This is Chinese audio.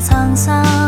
沧桑。